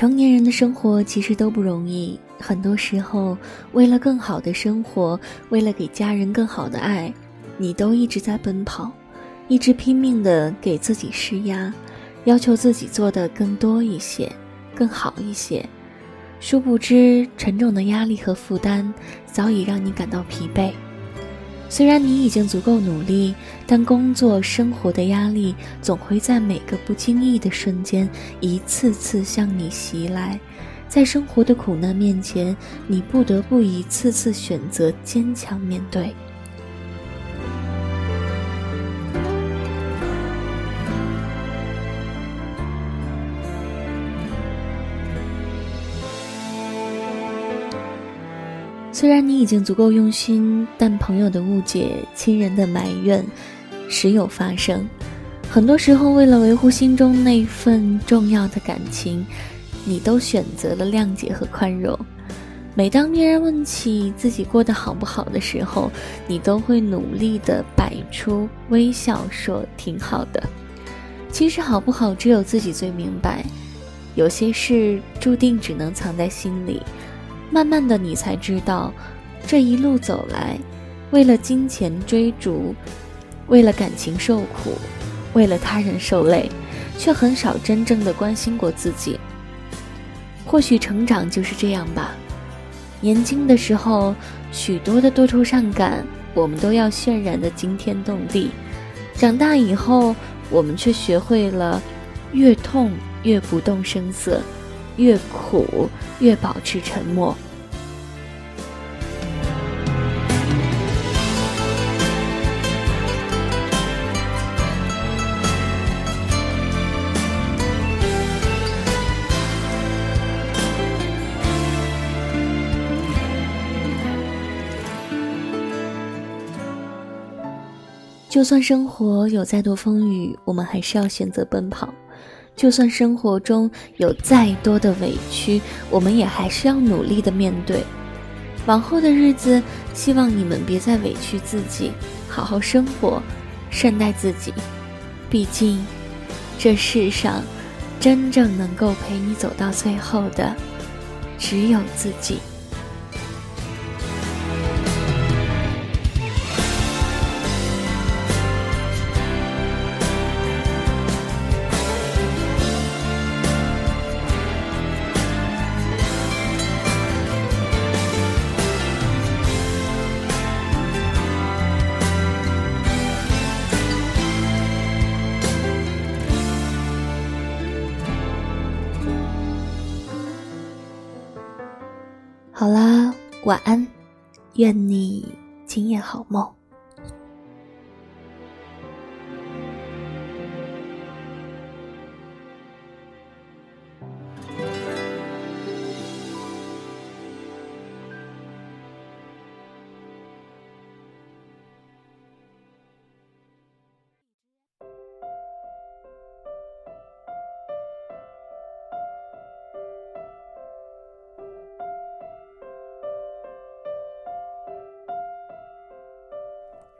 成年人的生活其实都不容易，很多时候，为了更好的生活，为了给家人更好的爱，你都一直在奔跑，一直拼命的给自己施压，要求自己做的更多一些，更好一些。殊不知，沉重的压力和负担早已让你感到疲惫。虽然你已经足够努力，但工作生活的压力总会在每个不经意的瞬间一次次向你袭来，在生活的苦难面前，你不得不一次次选择坚强面对。虽然你已经足够用心，但朋友的误解、亲人的埋怨，时有发生。很多时候，为了维护心中那份重要的感情，你都选择了谅解和宽容。每当别人问起自己过得好不好的时候，你都会努力的摆出微笑，说挺好的。其实好不好，只有自己最明白。有些事注定只能藏在心里。慢慢的，你才知道，这一路走来，为了金钱追逐，为了感情受苦，为了他人受累，却很少真正的关心过自己。或许成长就是这样吧。年轻的时候，许多的多愁善感，我们都要渲染的惊天动地；长大以后，我们却学会了，越痛越不动声色。越苦越保持沉默。就算生活有再多风雨，我们还是要选择奔跑。就算生活中有再多的委屈，我们也还是要努力的面对。往后的日子，希望你们别再委屈自己，好好生活，善待自己。毕竟，这世上真正能够陪你走到最后的，只有自己。好啦，晚安，愿你今夜好梦。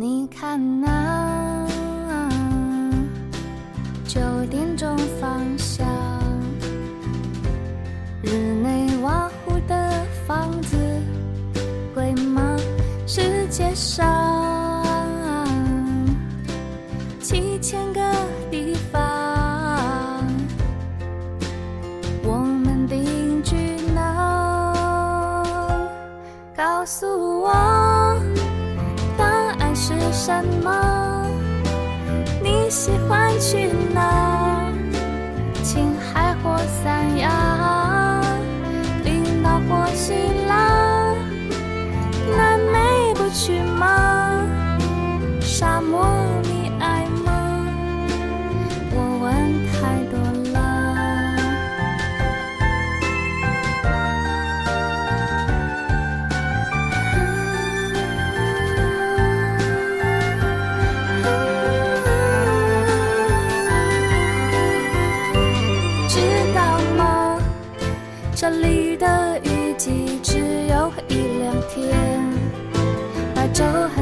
你看那九点钟方向，日内瓦湖的房子贵吗？世界上七千个地方，我们定居哪？告诉我什么？你喜欢去哪？青海或三亚，冰岛或希腊，南美不去